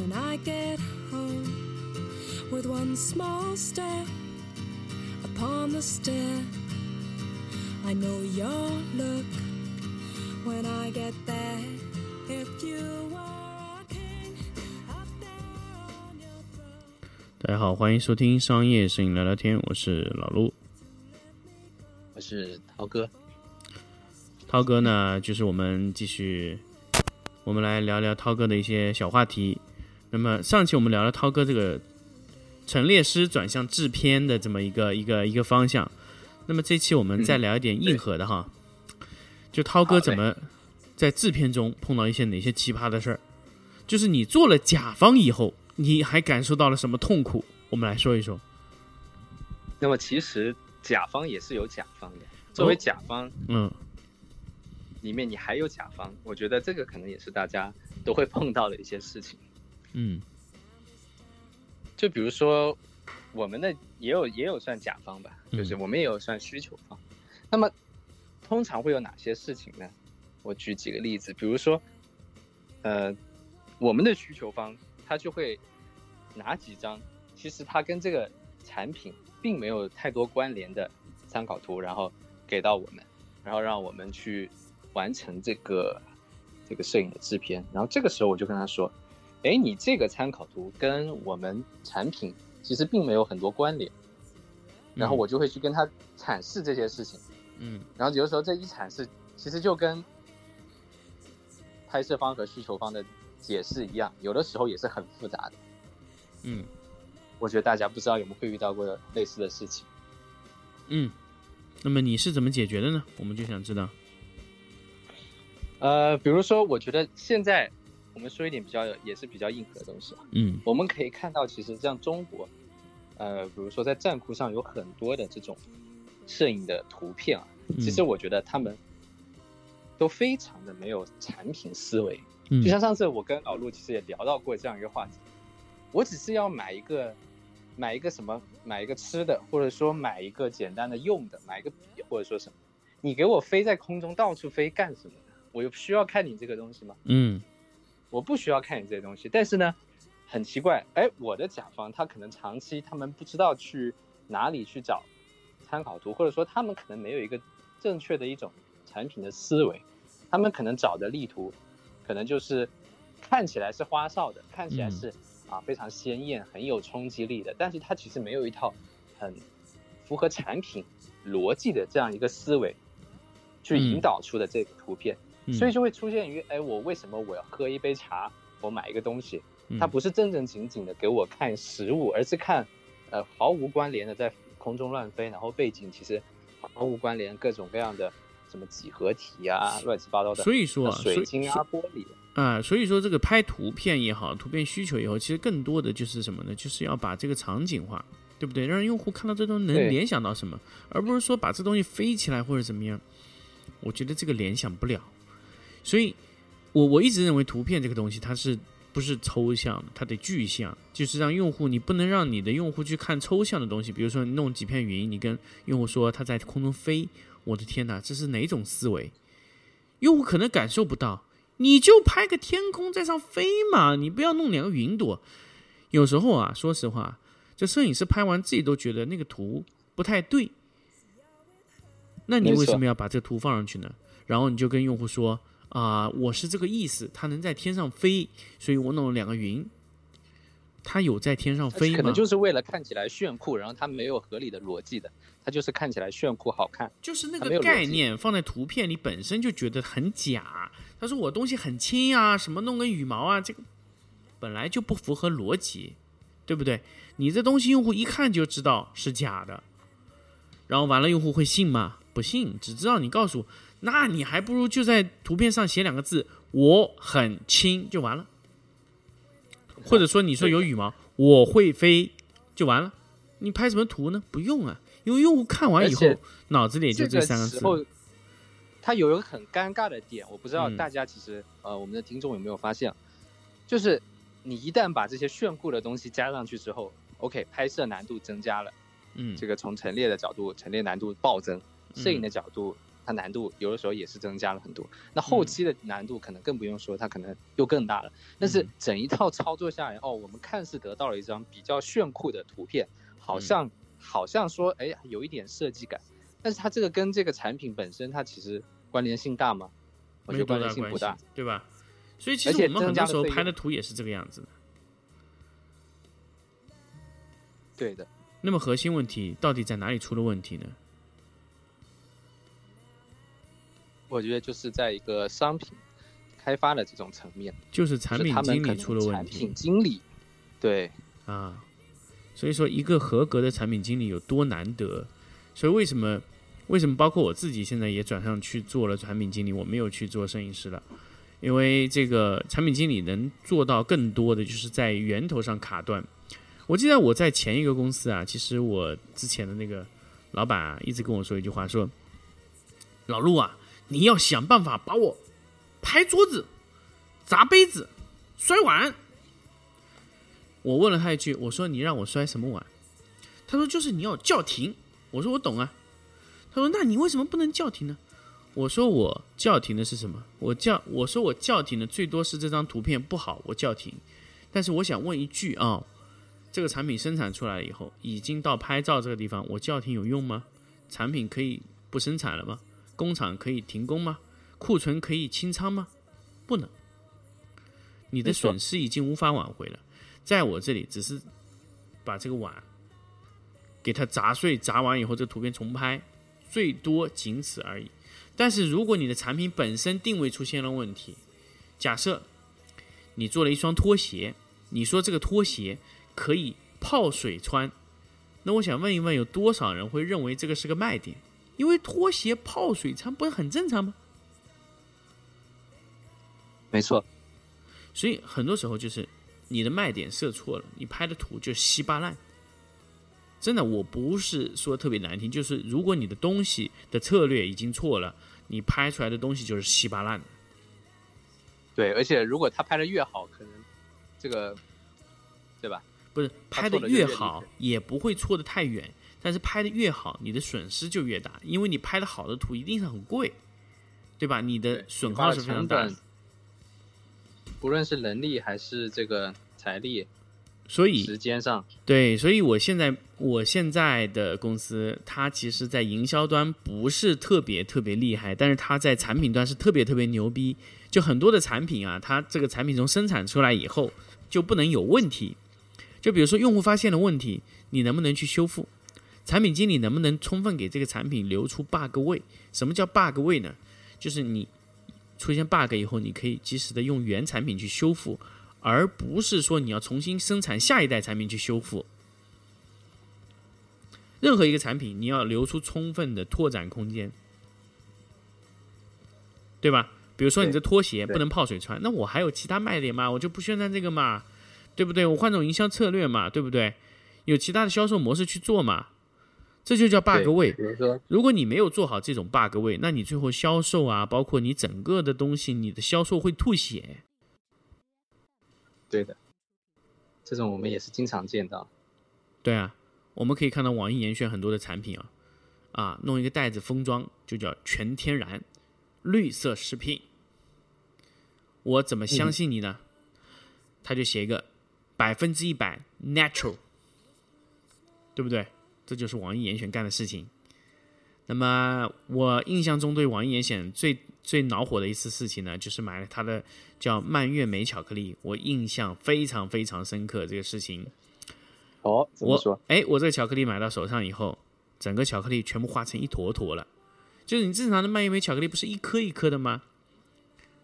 when I get home with one small step upon the stair. I know your look when I get there. If you were a king up there on your throne. 大家好，欢迎收听商业摄影聊聊天，我是老陆。我是涛哥。涛哥呢，就是我们继续，我们来聊聊涛哥的一些小话题。那么上期我们聊了涛哥这个陈列师转向制片的这么一个一个一个方向。那么这期我们再聊一点硬核的哈，就涛哥怎么在制片中碰到一些哪些奇葩的事儿？就是你做了甲方以后，你还感受到了什么痛苦？我们来说一说。那么其实甲方也是有甲方的，作为甲方嗯里面你还有甲方，我觉得这个可能也是大家都会碰到的一些事情。嗯就比如说我们的也有也有算甲方吧，嗯就是我们也有算需求方。那么通常会有哪些事情呢？我举几个例子，比如说，呃，我们的需求方他就会拿几张，其实他跟这个产品并没有太多关联的参考图，然后给到我们，然后让我们去完成这个这个摄影的制片。然后这个时候我就跟他说，哎，你这个参考图跟我们产品其实并没有很多关联，然后我就会去跟他阐释这些事情。嗯然后有的时候这一阐释，其实就跟拍摄方和需求方的解释一样，有的时候也是很复杂的。嗯我觉得大家不知道有没有会遇到过类似的事情。嗯。那么你是怎么解决的呢？我们就想知道。呃，比如说，我觉得现在我们说一点比较也是比较硬核的东西吧。嗯我们可以看到，其实像中国，呃，比如说在站库上有很多的这种摄影的图片啊，其实我觉得他们都非常的没有产品思维。嗯就像上次我跟老陆其实也聊到过这样一个话题，我只是要买一个买一个什么，买一个吃的，或者说买一个简单的用的，买一个笔，或者说什么，你给我飞在空中到处飞干什么呢？我又需要看你这个东西吗？嗯我不需要看你这些东西，但是呢，很奇怪，哎，我的甲方他可能长期他们不知道去哪里去找参考图，或者说他们可能没有一个正确的一种产品的思维，他们可能找的例图，可能就是看起来是花哨的，看起来是、啊非常鲜艳、很有冲击力的，但是它其实没有一套很符合产品逻辑的这样一个思维，去引导出的这个图片。嗯所以就会出现于，哎，我为什么我要喝一杯茶，我买一个东西，嗯它不是正正经经的给我看实物，而是看，呃，毫无关联的在空中乱飞，然后背景其实毫无关联，各种各样的什么几何体啊，乱七八糟的，所以说啊水晶啊、玻璃，啊，所以说这个拍图片也好，图片需求也好，其实更多的就是什么呢？就是要把这个场景化，对不对？让用户看到这东西能联想到什么，而不是说把这东西飞起来或者怎么样。我觉得这个联想不了，所以我我一直认为图片这个东西它是不是抽象，它得具象，就是让用户你不能让你的用户去看抽象的东西，比如说你弄几片云，你跟用户说它在空中飞，我的天哪，这是哪种思维？用户可能感受不到。你就拍个天空在上飞嘛，你不要弄两个云朵。有时候啊，说实话，这摄影师拍完自己都觉得那个图不太对，那你为什么要把这图放上去呢？然后你就跟用户说啊、我是这个意思，它能在天上飞，所以我弄了两个云。它有在天上飞吗？可能就是为了看起来炫酷，然后它没有合理的逻辑的，它就是看起来炫酷好看。就是那个概念放在图片里本身就觉得很假。他说我东西很轻啊，什么弄个羽毛啊，这个本来就不符合逻辑，对不对？你这东西用户一看就知道是假的，然后完了用户会信吗？不信，只知道你告诉，那你还不如就在图片上写两个字“我很轻”就完了，或者说你说有羽毛，我会飞就完了。你拍什么图呢？不用啊，因为用户看完以后脑子里也就这三个字。时候，它有一个很尴尬的点，我不知道嗯。大家其实、呃我们的听众有没有发现，就是你一旦把这些炫酷的东西加上去之后，OK，拍摄难度增加了，嗯，这个从陈列的角度，陈列难度暴增，摄影的角度，它它难度有的时候也是增加了很多。那后期的难度可能更不用说，它可能又更大了。但是整一套操作下来，哦，我们看似得到了一张比较炫酷的图片，好像好像说，哎，有一点设计感，但是它这个跟这个产品本身，它其实关联性大吗？我觉得关联性不大，对吧？所以其实我们很多时候拍的图也是这个样子的。对的。那么核心问题到底在哪里出了问题呢？我觉得就是在一个商品开发的这种层面，就是产品经理出了问题。产品经理，对啊，所以说一个合格的产品经理有多难得。所以为什么为什么包括我自己现在也转上去做了产品经理，我没有去做摄影师了，因为这个产品经理能做到更多的就是在源头上卡断。我记得我在前一个公司啊，其实我之前的那个老板啊，一直跟我说一句话，说老陆啊。你要想办法把我拍桌子、砸杯子、摔碗。我问了他一句：“我说你让我摔什么碗？”他说：“就是你要叫停。”我说：“我懂啊。”他说：“那你为什么不能叫停呢？”我说：“我叫停的是什么？我叫我说我叫停的最多是这张图片不好，我叫停。但是我想问一句啊，这个产品生产出来以后，已经到拍照这个地方，我叫停有用吗？产品可以不生产了吗？”工厂可以停工吗？库存可以清仓吗？不能。你的损失已经无法挽回了。在我这里，只是把这个碗给它砸碎，砸完以后，这图片重拍，最多仅此而已。但是，如果你的产品本身定位出现了问题，假设你做了一双拖鞋，你说这个拖鞋可以泡水穿，那我想问一问，有多少人会认为这个是个卖点？因为拖鞋泡水穿不是很正常吗？没错，所以很多时候就是你的卖点设错了，你拍的图就稀巴烂。真的，我不是说特别难听，就是如果你的东西的策略已经错了，你拍出来的东西就是稀巴烂的。对，而且如果他拍的越好，可能这个对吧？不是拍的越好，也不会错的太远。但是拍的越好，你的损失就越大，因为你拍的好的图一定是很贵，对吧？你的损耗是非常大，不论是人力还是这个财力，所以时间上对，所以我现在我现在的公司，它其实在营销端不是特别特别厉害，但是它在产品端是特别特别牛逼。就很多的产品啊，它这个产品从生产出来以后就不能有问题，就比如说用户发现了问题，你能不能去修复？产品经理能不能充分给这个产品留出 bug 位？什么叫 bug 位呢？就是你出现 bug 以后，你可以及时的用原产品去修复，而不是说你要重新生产下一代产品去修复。任何一个产品，你要留出充分的拓展空间，对吧？比如说你这拖鞋不能泡水穿，那我还有其他卖点嘛？我就不宣传这个嘛，对不对？我换种营销策略嘛，对不对？有其他的销售模式去做嘛？这就叫 bug 位。比如果你没有做好这种 bug 位，那你最后销售啊，包括你整个的东西，你的销售会吐血。对的，这种我们也是经常见到。对啊，我们可以看到网易严选很多的产品啊，啊，弄一个袋子封装，就叫全天然绿色食品。我怎么相信你呢？他就写一个百分之一百 natural，对不对？这就是网易严选干的事情。那么我印象中对网易严选最最恼火的一次事情呢，就是买了它的叫蔓越莓巧克力，我印象非常非常深刻。这个事情，哦，怎么说？哎，我这个巧克力买到手上以后，整个巧克力全部化成一坨坨了。就是你正常的蔓越莓巧克力不是一颗一颗的吗？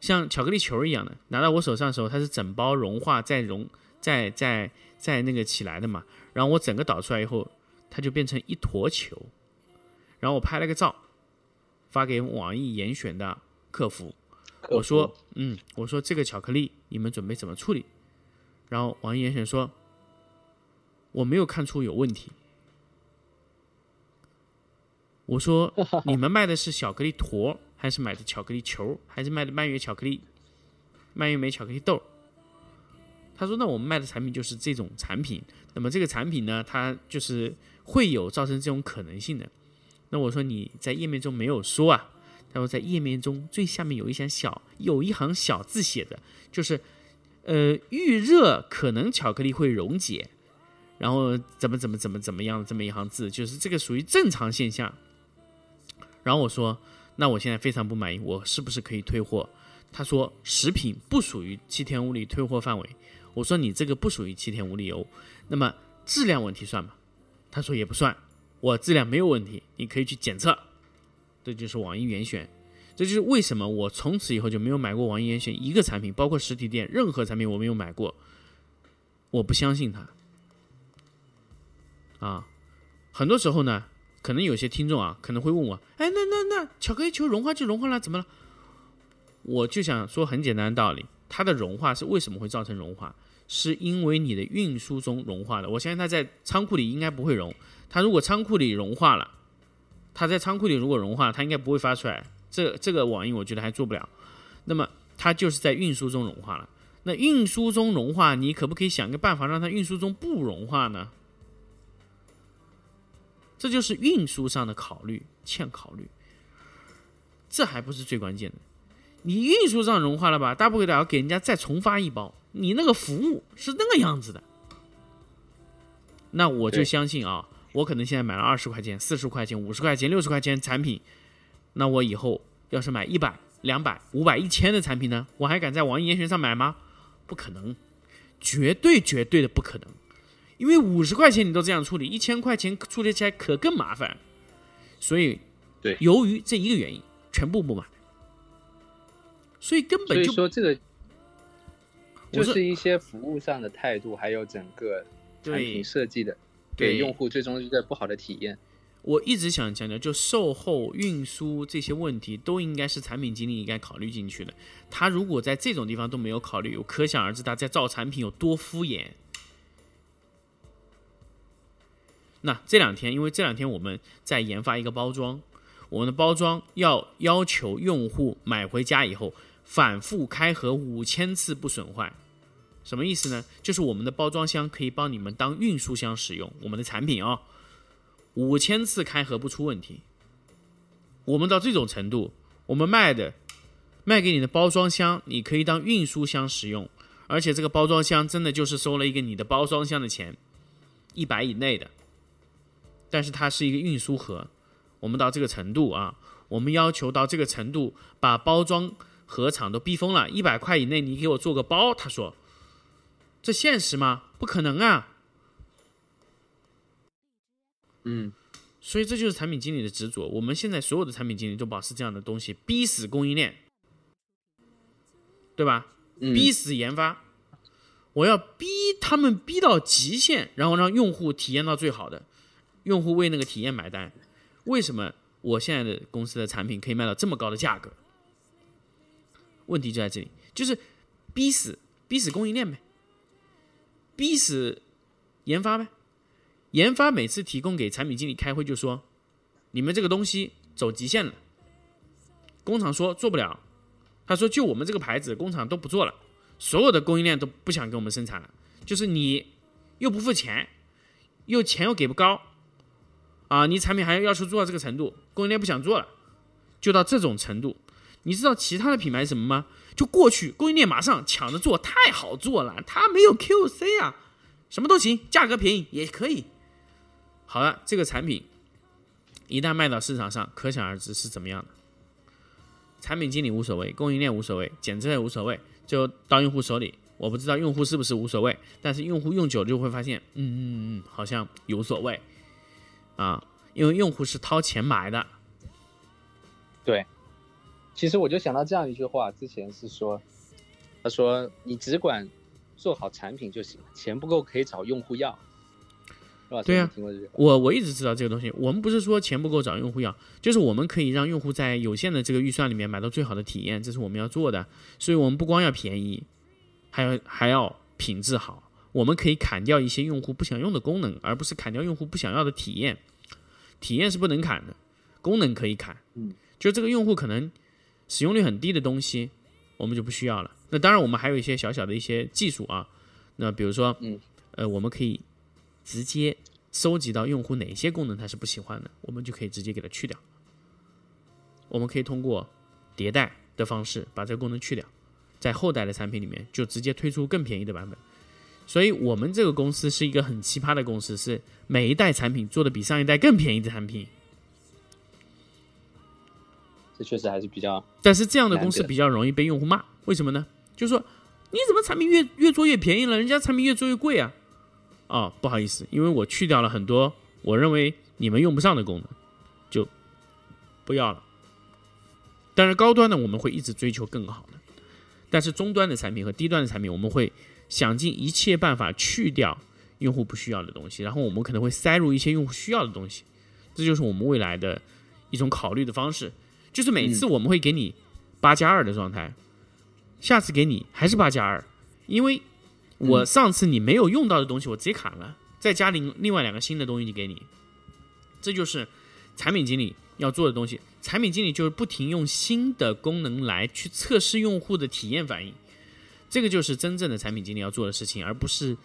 像巧克力球一样的，拿到我手上的时候，它是整包融化再融再再再那个起来的嘛。然后我整个倒出来以后。它就变成一坨球，然后我拍了个照，发给网易严选的客服，我说，嗯，我说这个巧克力你们准备怎么处理？然后网易严选说，我没有看出有问题。我说，你们卖的是巧克力坨，还是买的巧克力球，还是卖的蔓越巧克力、蔓越莓巧克力豆？他说，那我们卖的产品就是这种产品。那么这个产品呢，它就是。会有造成这种可能性的，那我说你在页面中没有说啊，他说在页面中最下面有一行小有一行小字写的，就是呃预热可能巧克力会溶解，然后怎么怎么怎么怎么样的这么一行字，就是这个属于正常现象。然后我说，那我现在非常不满意，我是不是可以退货？他说食品不属于七天无理退货范围。我说你这个不属于七天无理由，那么质量问题算吗？他说也不算，我质量没有问题，你可以去检测。这就是网易严选，这就是为什么我从此以后就没有买过网易严选一个产品，包括实体店任何产品我没有买过。我不相信他。啊，很多时候呢，可能有些听众啊可能会问我，哎，那那那巧克力球融化就融化了，怎么了？我就想说很简单的道理，它的融化是为什么会造成融化？是因为你的运输中融化了。我相信它在仓库里应该不会融。它如果仓库里融化了，它在仓库里如果融化，它应该不会发出来。这这个网印我觉得还做不了。那么它就是在运输中融化了。那运输中融化，你可不可以想个办法让它运输中不融化呢？这就是运输上的考虑欠考虑。这还不是最关键的。你运输上融化了吧？大不了给人家再重发一包。你那个服务是那个样子的，那我就相信啊，我可能现在买了二十块钱、四十块钱、五十块钱、六十块钱产品，那我以后要是买一百、两百、五百、一千的产品呢，我还敢在网易严选上买吗？不可能，绝对绝对的不可能，因为五十块钱你都这样处理，一千块钱处理起来可更麻烦。所以，对，由于这一个原因，全部不买。所以根本就说这个，就是一些服务上的态度，还有整个产品设计的，给用户最终一个不好的体验。我一直想强调，就售后、运输这些问题，都应该是产品经理应该考虑进去的。他如果在这种地方都没有考虑，可想而知他在造产品有多敷衍。那这两天，因为这两天我们在研发一个包装，我们的包装要要求用户买回家以后。反复开合五千次不损坏，什么意思呢？就是我们的包装箱可以帮你们当运输箱使用，我们的产品啊，五千次开合不出问题。我们到这种程度，我们卖的卖给你的包装箱，你可以当运输箱使用，而且这个包装箱真的就是收了一个你的包装箱的钱，一百以内的，但是它是一个运输盒。我们到这个程度啊，我们要求到这个程度，把包装。盒厂都逼疯了，一百块以内你给我做个包，他说：“这现实吗？不可能啊！”嗯，所以这就是产品经理的执着。我们现在所有的产品经理都保持这样的东西，逼死供应链，对吧？逼死研发，我要逼他们逼到极限，然后让用户体验到最好的，用户为那个体验买单。为什么我现在的公司的产品可以卖到这么高的价格？问题就在这里，就是逼死逼死供应链呗，逼死研发呗。研发每次提供给产品经理开会就说：“你们这个东西走极限了。”工厂说做不了，他说就我们这个牌子，工厂都不做了，所有的供应链都不想给我们生产了。就是你又不付钱，又钱又给不高，啊，你产品还要要求做到这个程度，供应链不想做了，就到这种程度。你知道其他的品牌什么吗？就过去供应链马上抢着做，太好做了，它没有 QC 啊，什么都行，价格便宜也可以。好了，这个产品一旦卖到市场上，可想而知是怎么样的。产品经理无所谓，供应链无所谓，检测也无所谓，就到用户手里。我不知道用户是不是无所谓，但是用户用久了就会发现，嗯嗯嗯，好像有所谓啊，因为用户是掏钱买的。对。其实我就想到这样一句话，之前是说，他说你只管做好产品就行了，钱不够可以找用户要，是吧？对呀，我我一直知道这个东西。我们不是说钱不够找用户要，就是我们可以让用户在有限的这个预算里面买到最好的体验，这是我们要做的。所以我们不光要便宜，还要还要品质好。我们可以砍掉一些用户不想用的功能，而不是砍掉用户不想要的体验。体验是不能砍的，功能可以砍。嗯，就这个用户可能。使用率很低的东西，我们就不需要了。那当然，我们还有一些小小的一些技术啊。那比如说，嗯，呃，我们可以直接收集到用户哪些功能他是不喜欢的，我们就可以直接给他去掉。我们可以通过迭代的方式把这个功能去掉，在后代的产品里面就直接推出更便宜的版本。所以我们这个公司是一个很奇葩的公司，是每一代产品做的比上一代更便宜的产品。这确实还是比较但是这样的公司比较容易被用户骂，为什么呢？就是说你怎么产品越越做越便宜了，人家产品越做越贵啊？哦，不好意思，因为我去掉了很多我认为你们用不上的功能，就不要了。但是高端的我们会一直追求更好的，但是中端的产品和低端的产品，我们会想尽一切办法去掉用户不需要的东西，然后我们可能会塞入一些用户需要的东西，这就是我们未来的一种考虑的方式。就是每次我们会给你八加二的状态，下次给你还是八加二，因为我上次你没有用到的东西我直接砍了，再加另另外两个新的东西给你，这就是产品经理要做的东西。产品经理就是不停用新的功能来去测试用户的体验反应，这个就是真正的产品经理要做的事情，而不是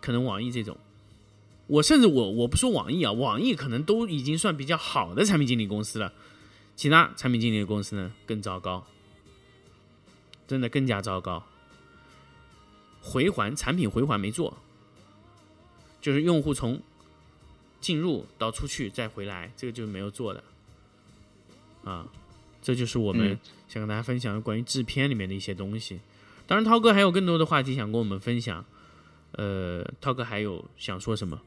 可能网易这种。我甚至我我不说网易啊，网易可能都已经算比较好的产品经理公司了，其他产品经理的公司呢更糟糕，真的更加糟糕。回环产品回环没做，就是用户从进入到出去再回来，这个就是没有做的。啊，这就是我们嗯想跟大家分享的关于制片里面的一些东西。当然，涛哥还有更多的话题想跟我们分享。呃，涛哥还有想说什么？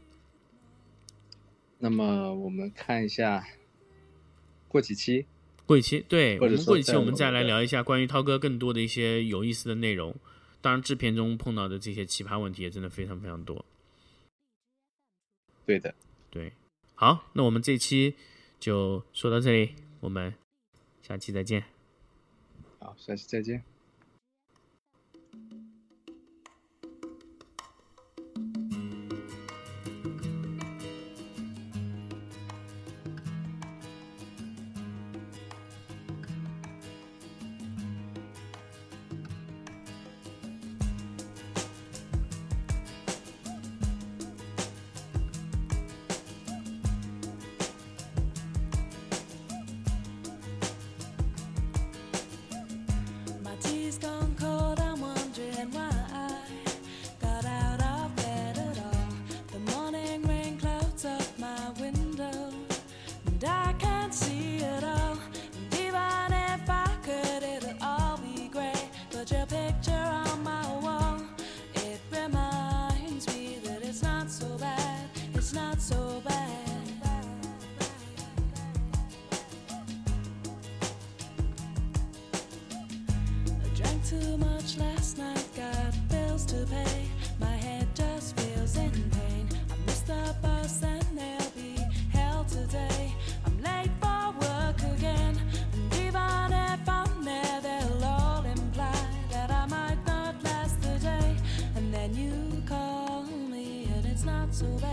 那么我们看一下，过几期过几期，对我们过几期我们再来聊一下关于涛哥更多的一些有意思的内容。当然，制片中碰到的这些奇葩问题也真的非常非常多。对的，对，好，那我们这期就说到这里，我们下期再见。好，下期再见。so